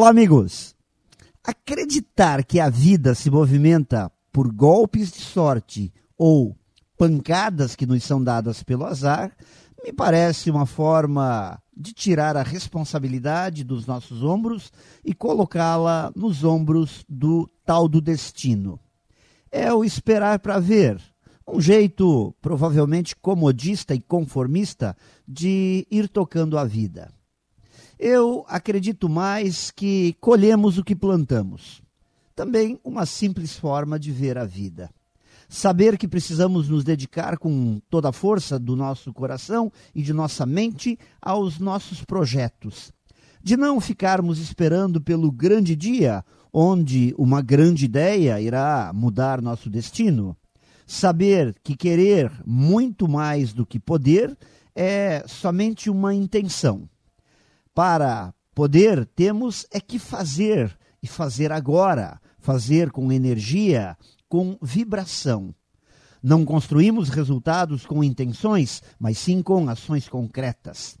Olá, amigos. Acreditar que a vida se movimenta por golpes de sorte ou pancadas que nos são dadas pelo azar me parece uma forma de tirar a responsabilidade dos nossos ombros e colocá-la nos ombros do tal do destino. É o esperar para ver, um jeito provavelmente comodista e conformista de ir tocando a vida. Eu acredito mais que colhemos o que plantamos. Também uma simples forma de ver a vida saber que precisamos nos dedicar com toda a força do nosso coração e de nossa mente aos nossos projetos. De não ficarmos esperando pelo grande dia, onde uma grande ideia irá mudar nosso destino. Saber que querer muito mais do que poder é somente uma intenção. Para poder, temos é que fazer, e fazer agora, fazer com energia, com vibração. Não construímos resultados com intenções, mas sim com ações concretas.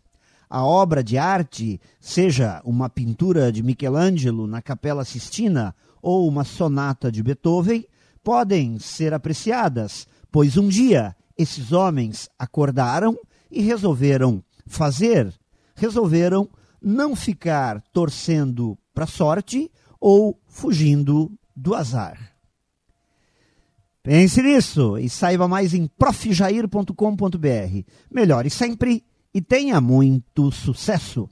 A obra de arte, seja uma pintura de Michelangelo na Capela Sistina ou uma sonata de Beethoven, podem ser apreciadas, pois um dia esses homens acordaram e resolveram fazer, resolveram não ficar torcendo para a sorte ou fugindo do azar. Pense nisso e saiba mais em profjair.com.br. Melhore sempre e tenha muito sucesso!